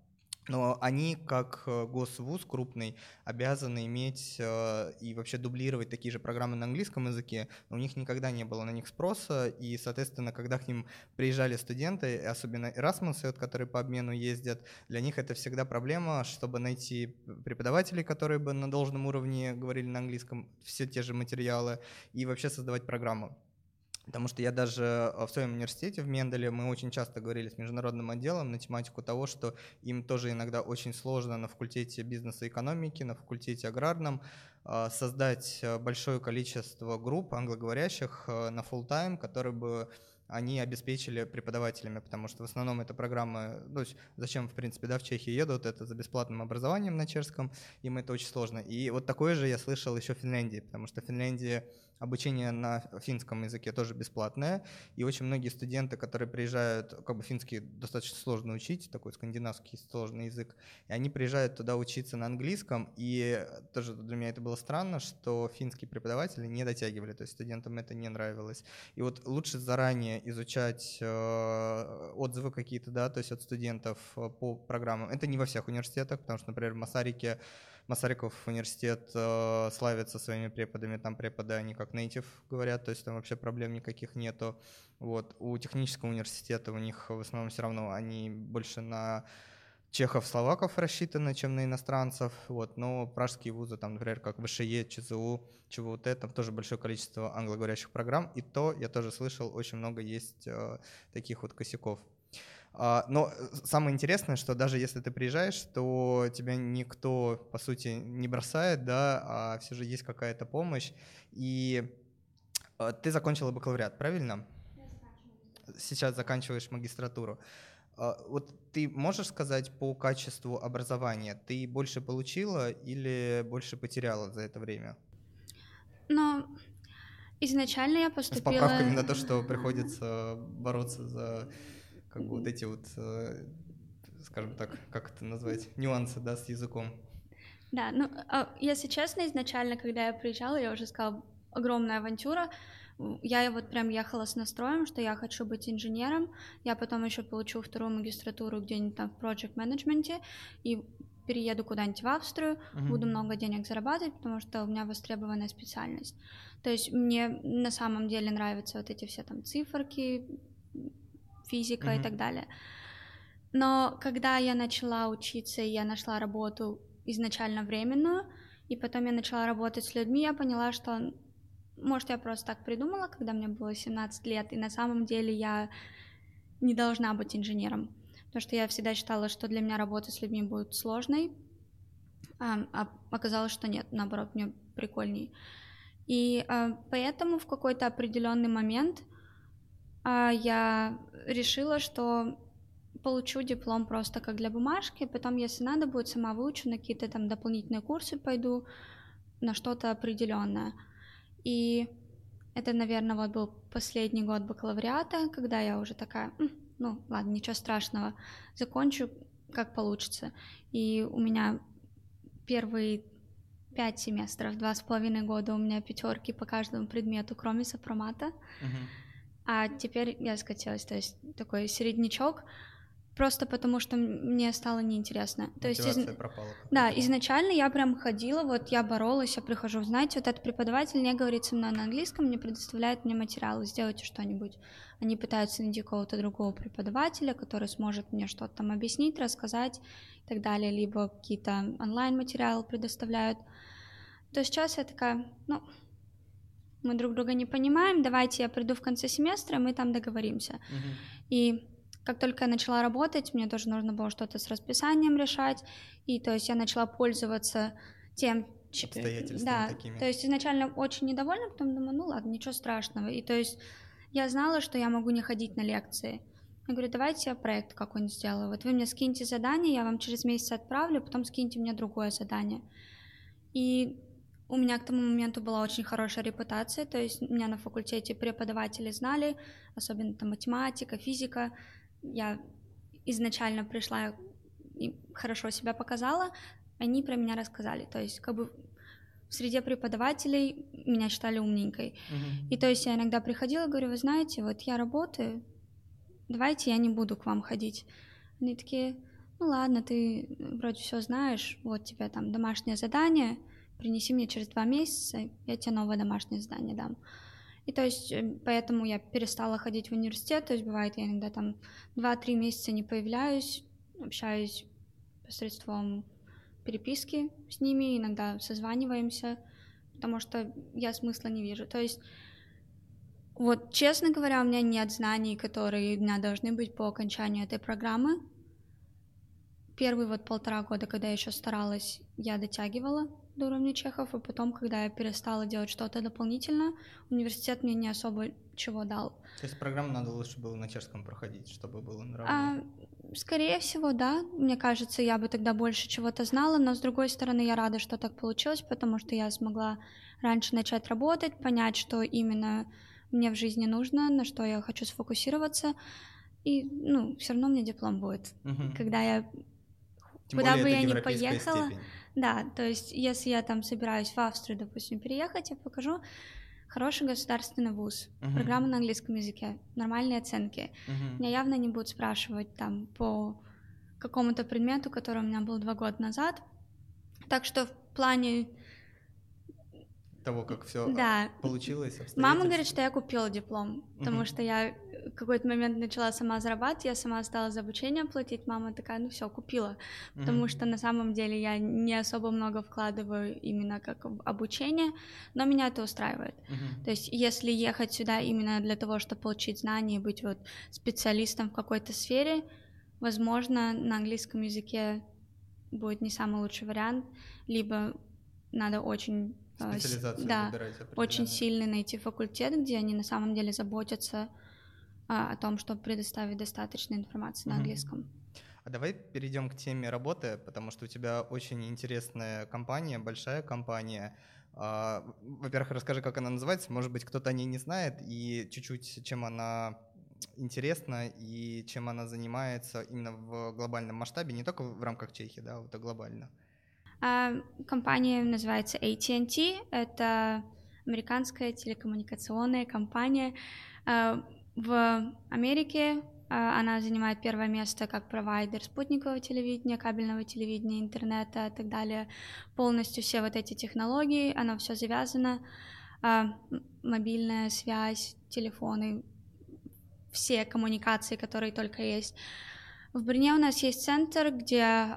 но они, как э, госвуз крупный, обязаны иметь э, и вообще дублировать такие же программы на английском языке, но у них никогда не было на них спроса, и, соответственно, когда к ним приезжали студенты, особенно Erasmus, которые по обмену ездят, для них это всегда проблема, чтобы найти преподавателей, которые бы на должном уровне говорили на английском все те же материалы, и вообще создавать программу. Потому что я даже э, в своем университете в Менделе мы очень часто говорили с международным отделом на тематику того, что им тоже иногда очень сложно на факультете бизнеса и экономики, на факультете аграрном э, создать э, большое количество групп англоговорящих на full time, которые бы они обеспечили преподавателями, потому что в основном это программы, ну, зачем, в принципе, да, в Чехию едут, это за бесплатным образованием на чешском, им это очень сложно. И вот такое же я слышал еще в Финляндии, потому что в Финляндии обучение на финском языке тоже бесплатное, и очень многие студенты, которые приезжают, как бы финский достаточно сложно учить, такой скандинавский сложный язык, и они приезжают туда учиться на английском, и тоже для меня это было странно, что финские преподаватели не дотягивали, то есть студентам это не нравилось. И вот лучше заранее изучать э, отзывы какие-то, да, то есть от студентов э, по программам. Это не во всех университетах, потому что, например, в Масарике Масариков университет э, славится своими преподами, там преподы, они как нейтив говорят, то есть там вообще проблем никаких нету. Вот. У технического университета у них в основном все равно они больше на чехов, словаков рассчитаны, чем на иностранцев, вот, но пражские вузы, там, например, как ВШЕ, ЧЗУ, ЧВУТ, там тоже большое количество англоговорящих программ, и то, я тоже слышал, очень много есть э, таких вот косяков. А, но самое интересное, что даже если ты приезжаешь, то тебя никто, по сути, не бросает, да, а все же есть какая-то помощь. И э, ты закончила бакалавриат, правильно? Сейчас заканчиваешь магистратуру. А, вот ты можешь сказать по качеству образования, ты больше получила или больше потеряла за это время? Ну, изначально я поступила... С поправками на то, что приходится бороться за как бы вот эти вот, э, скажем так, как это назвать, нюансы, да, с языком. Да, ну, а, если честно, изначально, когда я приезжала, я уже сказала, огромная авантюра, я вот прям ехала с настроем, что я хочу быть инженером, я потом еще получу вторую магистратуру где-нибудь там в project менеджменте и перееду куда-нибудь в Австрию, uh-huh. буду много денег зарабатывать, потому что у меня востребованная специальность. То есть мне на самом деле нравятся вот эти все там циферки, физика uh-huh. и так далее. Но когда я начала учиться, и я нашла работу изначально временную, и потом я начала работать с людьми, я поняла, что может, я просто так придумала, когда мне было 17 лет, и на самом деле я не должна быть инженером. Потому что я всегда считала, что для меня работа с людьми будет сложной, а, а оказалось, что нет, наоборот, мне прикольней. И а, поэтому в какой-то определенный момент я решила, что получу диплом просто как для бумажки, потом, если надо будет, сама выучу, на какие-то там дополнительные курсы пойду, на что-то определенное. И это, наверное, вот был последний год бакалавриата, когда я уже такая, ну ладно, ничего страшного, закончу как получится. И у меня первые пять семестров, два с половиной года у меня пятерки по каждому предмету, кроме сопромата. Uh-huh. А теперь я скатилась, то есть такой середнячок, просто потому что мне стало неинтересно. То есть из... пропала. Да, изначально я прям ходила, вот я боролась, я прихожу, знаете, вот этот преподаватель не говорит со мной на английском, не предоставляет мне материалы, сделайте что-нибудь. Они пытаются найти какого-то другого преподавателя, который сможет мне что-то там объяснить, рассказать и так далее, либо какие-то онлайн-материалы предоставляют. То сейчас я такая, ну, мы друг друга не понимаем, давайте я приду в конце семестра, мы там договоримся. Uh-huh. И как только я начала работать, мне тоже нужно было что-то с расписанием решать, и то есть я начала пользоваться тем, да, такими. то есть изначально очень недовольна, потом думаю, ну ладно, ничего страшного, и то есть я знала, что я могу не ходить на лекции. Я говорю, давайте я проект какой-нибудь сделаю. Вот вы мне скиньте задание, я вам через месяц отправлю, потом скиньте мне другое задание. И у меня к тому моменту была очень хорошая репутация, то есть меня на факультете преподаватели знали, особенно там математика, физика, я изначально пришла и хорошо себя показала, они про меня рассказали. То есть как бы в среде преподавателей меня считали умненькой. Uh-huh. И то есть я иногда приходила и говорю, вы знаете, вот я работаю, давайте я не буду к вам ходить. Они такие, ну ладно, ты вроде все знаешь, вот тебе там домашнее задание, принеси мне через два месяца, я тебе новое домашнее задание дам. И то есть э, поэтому я перестала ходить в университет, то есть бывает я иногда там 2-3 месяца не появляюсь, общаюсь посредством переписки с ними, иногда созваниваемся, потому что я смысла не вижу. То есть вот, честно говоря, у меня нет знаний, которые у меня должны быть по окончанию этой программы. Первые вот полтора года, когда я еще старалась, я дотягивала, до уровня чехов, и потом, когда я перестала делать что-то дополнительно, университет мне не особо чего дал. То есть программу надо лучше было на чешском проходить, чтобы было нравится? А, скорее всего, да. Мне кажется, я бы тогда больше чего-то знала, но с другой стороны, я рада, что так получилось, потому что я смогла раньше начать работать, понять, что именно мне в жизни нужно, на что я хочу сфокусироваться, и, ну, все равно мне диплом будет, угу. когда я Тем куда бы я не поехала. Степень. Да, то есть если я там собираюсь в Австрию, допустим, переехать, я покажу хороший государственный вуз, uh-huh. программу на английском языке, нормальные оценки. Uh-huh. Меня явно не будут спрашивать там по какому-то предмету, который у меня был два года назад. Так что в плане того, как все да. получилось. Мама говорит, что я купила диплом, потому uh-huh. что я в какой-то момент начала сама зарабатывать, я сама стала за обучение платить, мама такая, ну все, купила, потому mm-hmm. что на самом деле я не особо много вкладываю именно как в обучение, но меня это устраивает. Mm-hmm. То есть если ехать сюда именно для того, чтобы получить знания, быть вот специалистом в какой-то сфере, возможно, на английском языке будет не самый лучший вариант, либо надо очень Специализацию да, очень сильный найти факультет, где они на самом деле заботятся о том, чтобы предоставить достаточно информации на английском. А давай перейдем к теме работы, потому что у тебя очень интересная компания, большая компания. А, во-первых, расскажи, как она называется. Может быть, кто-то о ней не знает, и чуть-чуть, чем она интересна и чем она занимается именно в глобальном масштабе, не только в рамках Чехии, да, вот а глобально. А, компания называется AT&T, это американская телекоммуникационная компания. А, в Америке а, она занимает первое место как провайдер спутникового телевидения, кабельного телевидения, интернета и так далее. Полностью все вот эти технологии, оно все завязано. Мобильная связь, телефоны, все коммуникации, которые только есть. В Брне у нас есть центр, где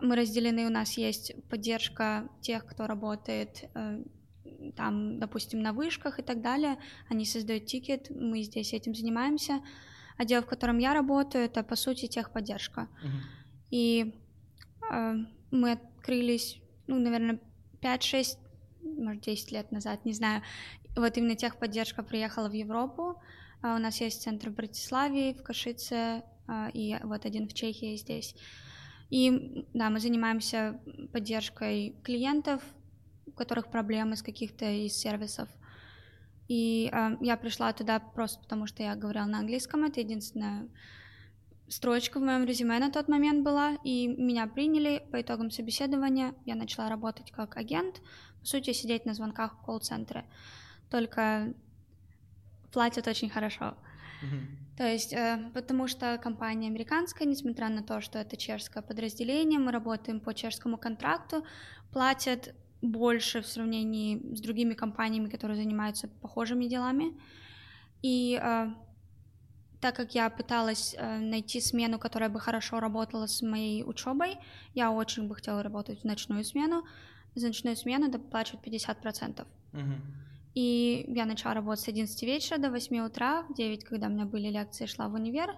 мы разделены, у нас есть поддержка тех, кто работает э, там, допустим, на вышках и так далее. Они создают тикет, мы здесь этим занимаемся. Отдел, в котором я работаю, это, по сути, техподдержка. Uh-huh. И э, мы открылись, ну, наверное, 5-6, может, 10 лет назад, не знаю. Вот именно техподдержка приехала в Европу. А у нас есть центр в Братиславе, в Кашице, э, и вот один в Чехии здесь. И да, мы занимаемся поддержкой клиентов, у которых проблемы с каких-то из сервисов. И э, я пришла туда просто потому, что я говорила на английском. Это единственная строчка в моем резюме на тот момент была, и меня приняли по итогам собеседования. Я начала работать как агент, по сути, сидеть на звонках в колл-центре. Только платят очень хорошо. То есть, э, потому что компания американская, несмотря на то, что это чешское подразделение, мы работаем по чешскому контракту, платят больше в сравнении с другими компаниями, которые занимаются похожими делами. И э, так как я пыталась э, найти смену, которая бы хорошо работала с моей учебой, я очень бы хотела работать в ночную смену. За ночную смену доплачивают 50%. Угу. И я начала работать с 11 вечера до 8 утра, в 9, когда у меня были лекции, шла в универ,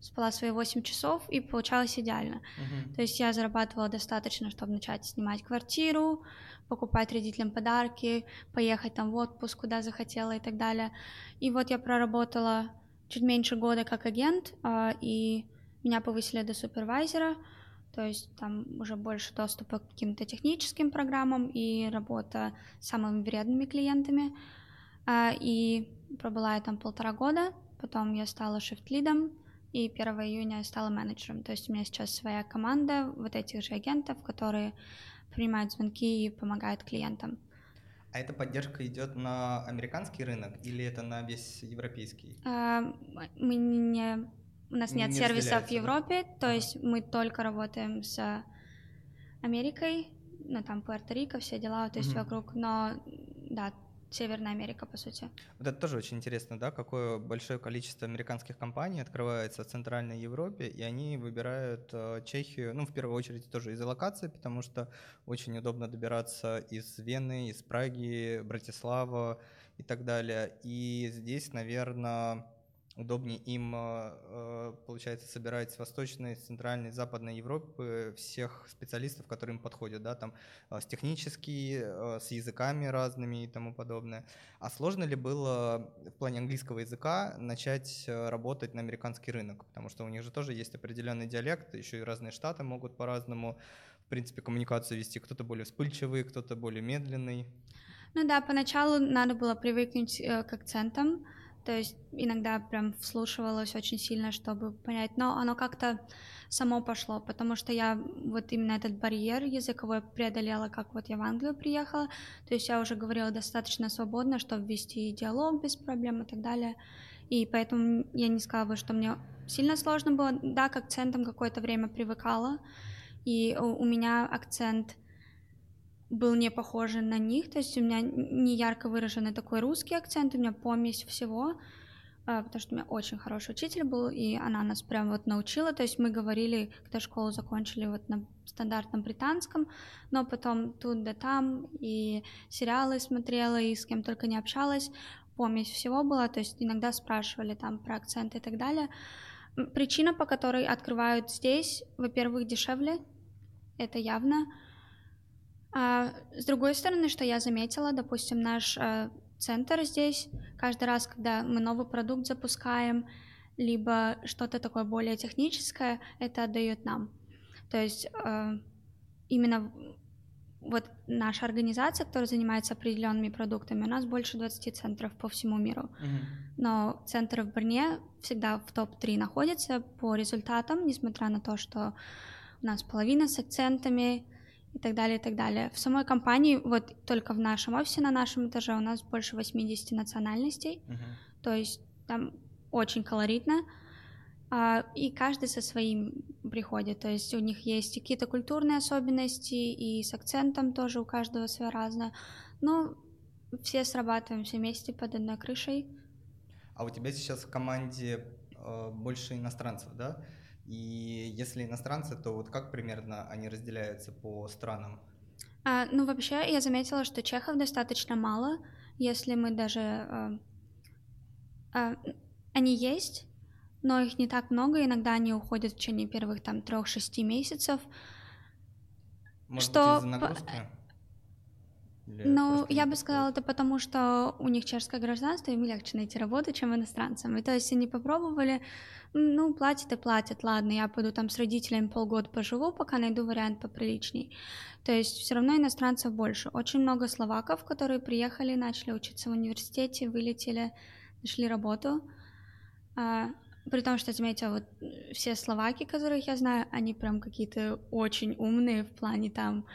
спала свои 8 часов, и получалось идеально. Uh-huh. То есть я зарабатывала достаточно, чтобы начать снимать квартиру, покупать родителям подарки, поехать там в отпуск, куда захотела и так далее. И вот я проработала чуть меньше года как агент, а, и меня повысили до супервайзера, то есть там уже больше доступа к каким-то техническим программам и работа с самыми вредными клиентами. А, и пробыла я там полтора года, потом я стала шифт-лидом, и 1 июня я стала менеджером. То есть у меня сейчас своя команда вот этих же агентов, которые принимают звонки и помогают клиентам. А эта поддержка идет на американский рынок или это на весь европейский? А, мы не у нас нет не сервиса в Европе, да? то есть мы только работаем с Америкой, ну там Пуэрто-Рико, все дела, то есть угу. вокруг, но да, Северная Америка, по сути. Вот это тоже очень интересно, да, какое большое количество американских компаний открывается в Центральной Европе, и они выбирают э, Чехию, ну, в первую очередь тоже из-за локации, потому что очень удобно добираться из Вены, из Праги, Братислава и так далее. И здесь, наверное, удобнее им, э, э, получается, собирать с Восточной, Центральной, Западной Европы всех специалистов, которые им подходят, да, там э, с технически, с языками разными и тому подобное. А сложно ли было в плане английского языка начать работать на американский рынок? Потому что у них же тоже есть определенный диалект, еще и разные штаты могут по-разному, в принципе, коммуникацию вести. Кто-то более вспыльчивый, кто-то более медленный. Ну да, поначалу надо было привыкнуть к акцентам, то есть иногда прям вслушивалась очень сильно, чтобы понять, но оно как-то само пошло, потому что я вот именно этот барьер языковой преодолела, как вот я в Англию приехала, то есть я уже говорила достаточно свободно, чтобы вести диалог без проблем и так далее, и поэтому я не сказала бы, что мне сильно сложно было, да, к акцентам какое-то время привыкала, и у меня акцент был не похожий на них, то есть у меня не ярко выраженный такой русский акцент, у меня помесь всего, а, потому что у меня очень хороший учитель был, и она нас прям вот научила, то есть мы говорили, когда школу закончили вот на стандартном британском, но потом тут да там, и сериалы смотрела, и с кем только не общалась, помесь всего была, то есть иногда спрашивали там про акценты и так далее. Причина, по которой открывают здесь, во-первых, дешевле, это явно. А с другой стороны, что я заметила, допустим, наш а, центр здесь. Каждый раз, когда мы новый продукт запускаем, либо что-то такое более техническое, это отдают нам. То есть э, именно вот наша организация, которая занимается определенными продуктами, у нас больше 20 центров по всему миру. Mm-hmm. Но центр в Брне всегда в топ-3 находится по результатам, несмотря на то, что у нас половина с акцентами, и так далее, и так далее. В самой компании, вот только в нашем офисе, на нашем этаже у нас больше 80 национальностей, uh-huh. то есть там очень колоритно, а, и каждый со своим приходит, то есть у них есть какие-то культурные особенности, и с акцентом тоже у каждого своя разная, но все срабатываем все вместе под одной крышей. А у тебя сейчас в команде э, больше иностранцев, да? И если иностранцы, то вот как примерно они разделяются по странам? А, ну, вообще, я заметила, что чехов достаточно мало, если мы даже... А, а, они есть, но их не так много, иногда они уходят в течение первых там трех-шести месяцев. Может что... быть, из-за нагрузки? Ну, я бы сказала, это потому, что у них чешское гражданство, им легче найти работу, чем иностранцам. И то есть они попробовали, ну, платят и платят, ладно, я пойду там с родителями полгода поживу, пока найду вариант поприличней. То есть все равно иностранцев больше. Очень много словаков, которые приехали, начали учиться в университете, вылетели, нашли работу. При том, что, заметила, вот все словаки, которых я знаю, они прям какие-то очень умные в плане там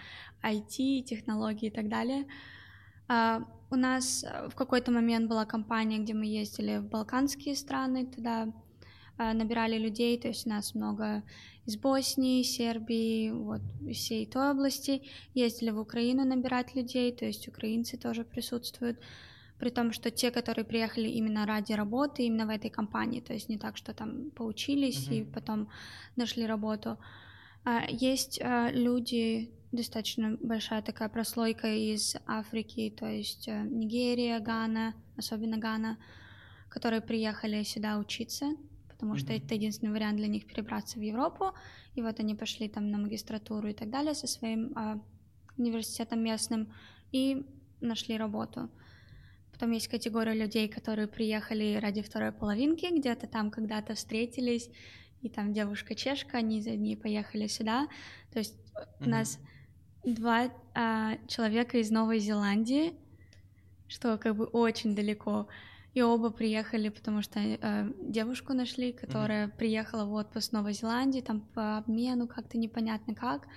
IT, технологий и так далее. А, у нас в какой-то момент была компания, где мы ездили в балканские страны, туда Э, набирали людей, то есть у нас много из Боснии, Сербии, вот всей той области. Ездили в Украину набирать людей, то есть украинцы тоже присутствуют. При том, что те, которые приехали именно ради работы, именно в этой компании, то есть не так, что там поучились uh-huh. и потом нашли работу. А, есть э, люди, достаточно большая такая прослойка из Африки, то есть э, Нигерия, Гана, особенно Гана, которые приехали сюда учиться, потому что это единственный вариант для них перебраться в Европу. И вот они пошли там на магистратуру и так далее со своим а, университетом местным и нашли работу. Потом есть категория людей, которые приехали ради второй половинки, где-то там когда-то встретились, и там девушка-чешка, они за ней поехали сюда. То есть mm-hmm. у нас два а, человека из Новой Зеландии, что как бы очень далеко. И оба приехали, потому что э, девушку нашли, которая mm-hmm. приехала в отпуск в Новой Зеландии, там по обмену как-то непонятно как.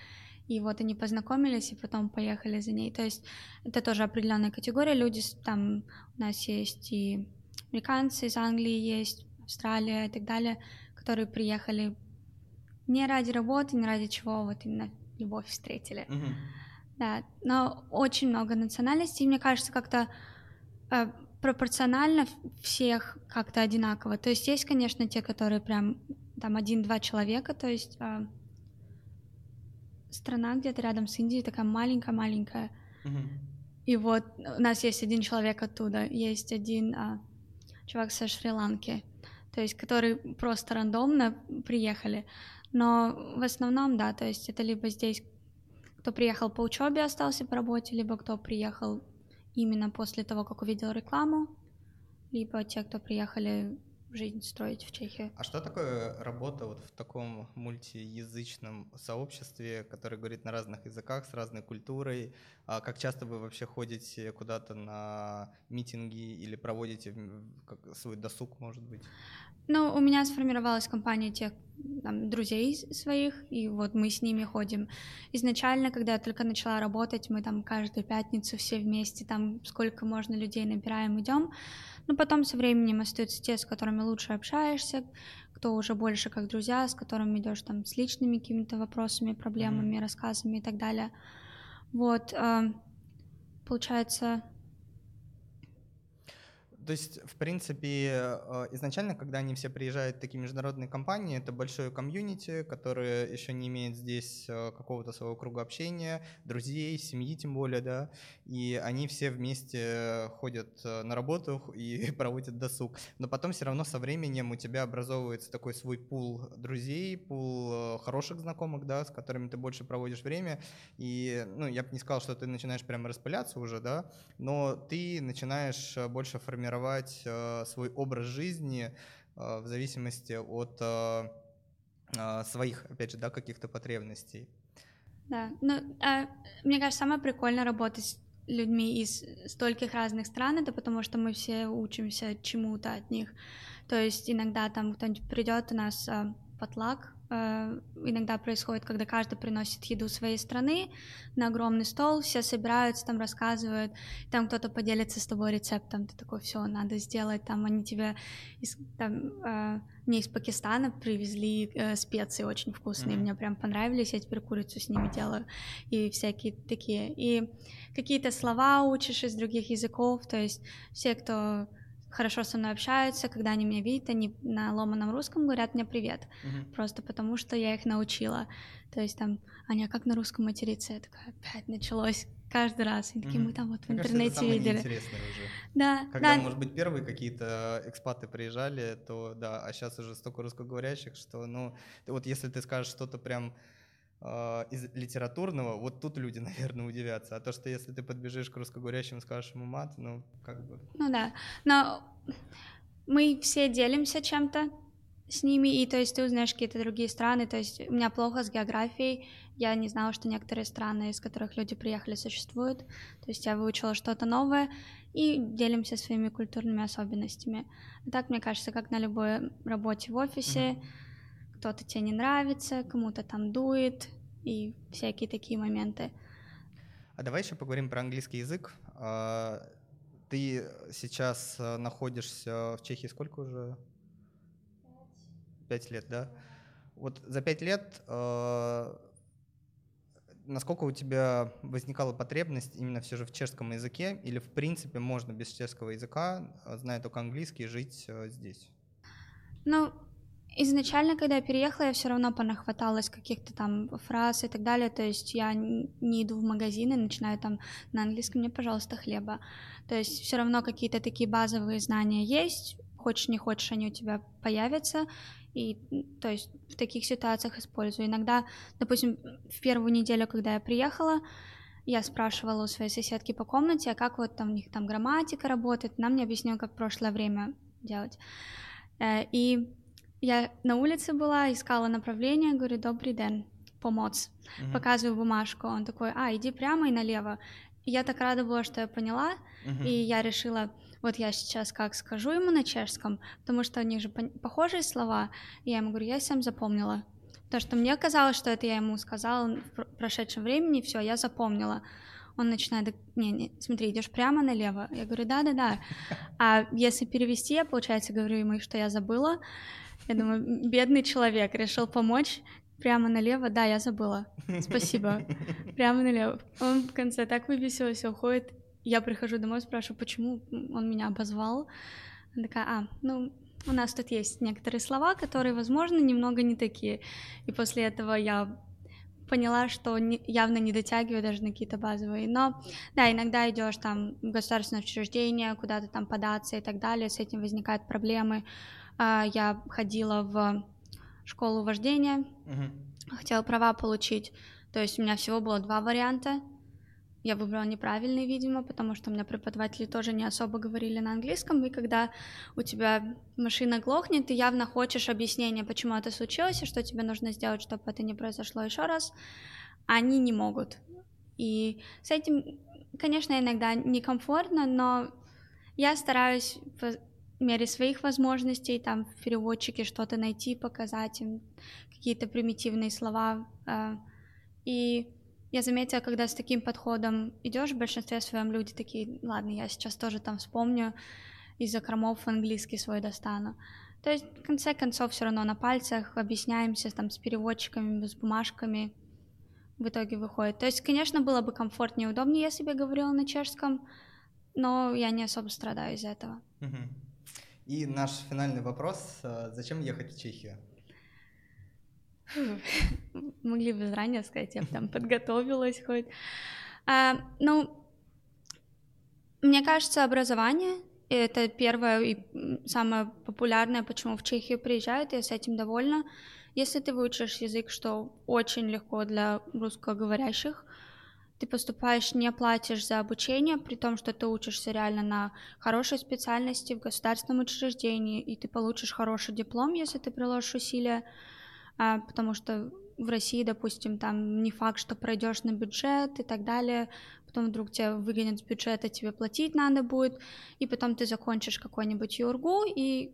И вот они познакомились и потом поехали за ней. То есть это тоже определенная категория. Люди там у нас есть и американцы из Англии есть, Австралия и так далее, которые приехали не ради работы, не ради чего, вот именно любовь встретили. Mm-hmm. Да, но очень много национальностей. Мне кажется, как-то э, пропорционально всех как-то одинаково. То есть есть, конечно, те, которые прям там один-два человека, то есть э, страна где-то рядом с Индией такая маленькая-маленькая. Mm-hmm. И вот у нас есть один человек оттуда, есть один э, чувак со Шри-Ланки, то есть который просто рандомно приехали. Но в основном, да, то есть это либо здесь кто приехал по учебе, остался по работе, либо кто приехал именно после того, как увидел рекламу, либо те, кто приехали жизнь строить в Чехию. А что такое работа вот в таком мультиязычном сообществе, которое говорит на разных языках, с разной культурой? А как часто вы вообще ходите куда-то на митинги или проводите свой досуг, может быть? Ну, у меня сформировалась компания тех там, друзей своих, и вот мы с ними ходим. Изначально, когда я только начала работать, мы там каждую пятницу все вместе, там сколько можно людей набираем, идем. Но потом со временем остаются те, с которыми лучше общаешься, кто уже больше как друзья, с которыми идешь там с личными какими-то вопросами, проблемами, mm-hmm. рассказами и так далее. Вот, э, получается, То есть, в принципе, э, изначально, когда они все приезжают, такие международные компании, это большое комьюнити, которое еще не имеет здесь э, какого-то своего круга общения, друзей, семьи тем более, да, и они все вместе ходят э, на работу и проводят досуг. Но потом все равно со временем у тебя образовывается такой свой пул друзей, пул хороших знакомых, да, с которыми ты больше проводишь время, и, ну, я бы не сказал, что ты начинаешь прямо распыляться уже, да, но ты начинаешь больше формировать формировать э, свой образ жизни э, в зависимости от э, своих, опять же, да, каких-то потребностей. Да, ну, а, мне кажется, самое прикольное работать с людьми из стольких разных стран, это потому что мы все учимся чему-то от них. То есть иногда там кто-нибудь придет у нас а, потлак, иногда происходит, когда каждый приносит еду своей страны на огромный стол, все собираются, там рассказывают, там кто-то поделится с тобой рецептом, ты такой, все, надо сделать, там они тебе из, там, э, мне из Пакистана привезли э, специи очень вкусные, mm-hmm. мне прям понравились, я теперь курицу с ними делаю, и всякие такие, и какие-то слова учишь из других языков, то есть все, кто хорошо со мной общаются, когда они меня видят, они на ломаном русском говорят мне привет, угу. просто потому что я их научила. То есть там, Аня, как на русском материться? Я такая, опять началось каждый раз. И такие, мы там вот в Мне интернете кажется, это видели. уже. Да. Когда, да. может быть, первые какие-то экспаты приезжали, то да, а сейчас уже столько русскоговорящих, что, ну, вот если ты скажешь что-то прям а, из литературного, вот тут люди, наверное, удивятся. А то, что если ты подбежишь к русскоговорящим, скажешь ему мат, ну, как бы... Ну да, но мы все делимся чем-то с ними, и то есть ты узнаешь какие-то другие страны, то есть у меня плохо с географией, я не знала, что некоторые страны, из которых люди приехали, существуют, то есть я выучила что-то новое, и делимся своими культурными особенностями. И так, мне кажется, как на любой работе в офисе, mm-hmm кто-то тебе не нравится, кому-то там дует и всякие такие моменты. А давай еще поговорим про английский язык. А, ты сейчас э, находишься в Чехии сколько уже? Пять лет, да? Вот за пять лет э, насколько у тебя возникала потребность именно все же в чешском языке, или в принципе можно без чешского языка, зная только английский, жить э, здесь? Ну, Изначально, когда я переехала, я все равно понахваталась каких-то там фраз и так далее. То есть я не иду в магазин и начинаю там на английском мне, пожалуйста, хлеба. То есть все равно какие-то такие базовые знания есть. Хочешь не хочешь, они у тебя появятся. И то есть в таких ситуациях использую. Иногда, допустим, в первую неделю, когда я приехала, я спрашивала у своей соседки по комнате, а как вот там у них там грамматика работает. Она мне объяснила, как прошлое время делать. Э, и я на улице была, искала направление, говорю, добрый день, помочь. Mm-hmm. Показываю бумажку, он такой, а, иди прямо и налево. И я так рада была, что я поняла, mm-hmm. и я решила, вот я сейчас как скажу ему на чешском, потому что у них же похожие слова, и я ему говорю, я сам запомнила. То, что мне казалось, что это я ему сказала в прошедшем времени, все, я запомнила. Он начинает, не, не, смотри, идешь прямо налево. Я говорю, да, да, да. А если перевести, я, получается, говорю ему, что я забыла, я думаю, бедный человек решил помочь. Прямо налево, да, я забыла. Спасибо. Прямо налево. Он в конце так выбесился, уходит. Я прихожу домой, спрашиваю, почему он меня обозвал. Она такая, а, ну, у нас тут есть некоторые слова, которые, возможно, немного не такие. И после этого я поняла, что не, явно не дотягиваю даже на какие-то базовые. Но да, иногда идешь там в государственное учреждение, куда-то там податься и так далее, с этим возникают проблемы. А, я ходила в школу вождения, угу. хотела права получить. То есть у меня всего было два варианта. Я выбрала неправильный, видимо, потому что у меня преподаватели тоже не особо говорили на английском, и когда у тебя машина глохнет, ты явно хочешь объяснения, почему это случилось, и что тебе нужно сделать, чтобы это не произошло еще раз, они не могут. И с этим, конечно, иногда некомфортно, но я стараюсь мере своих возможностей, там в переводчике что-то найти, показать им какие-то примитивные слова. Э, и я заметила, когда с таким подходом идешь, в большинстве своем люди такие, ладно, я сейчас тоже там вспомню, из закромов английский свой достану. То есть, в конце концов, все равно на пальцах объясняемся там с переводчиками, с бумажками, в итоге выходит. То есть, конечно, было бы комфортнее и удобнее, если бы я говорила на чешском, но я не особо страдаю из-за этого. И наш финальный вопрос. Э, зачем ехать в Чехию? Могли бы заранее сказать, я бы там подготовилась хоть. А, ну, мне кажется, образование — это первое и самое популярное, почему в Чехию приезжают, я с этим довольна. Если ты выучишь язык, что очень легко для русскоговорящих, ты поступаешь, не платишь за обучение, при том, что ты учишься реально на хорошей специальности в государственном учреждении, и ты получишь хороший диплом, если ты приложишь усилия, а, потому что в России, допустим, там не факт, что пройдешь на бюджет и так далее, потом вдруг тебя выгонят с бюджета, тебе платить надо будет, и потом ты закончишь какой-нибудь юргу, и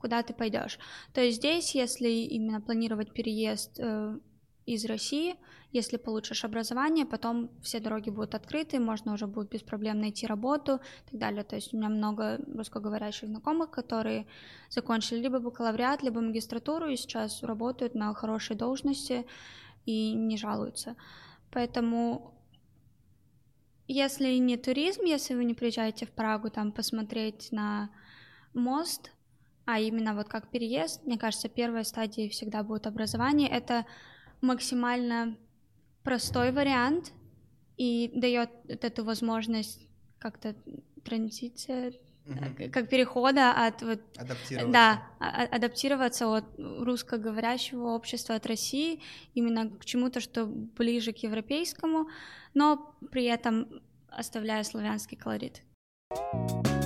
куда ты пойдешь. То есть здесь, если именно планировать переезд э, из России, если получишь образование, потом все дороги будут открыты, можно уже будет без проблем найти работу и так далее. То есть у меня много русскоговорящих знакомых, которые закончили либо бакалавриат, либо магистратуру и сейчас работают на хорошей должности и не жалуются. Поэтому если не туризм, если вы не приезжаете в Прагу там посмотреть на мост, а именно вот как переезд, мне кажется, первая стадия всегда будет образование. Это максимально простой вариант и дает эту возможность как-то транзиция, угу. как перехода от вот, адаптироваться. да, а, а, адаптироваться от русскоговорящего общества от России именно к чему-то, что ближе к европейскому, но при этом оставляя славянский колорит. thank you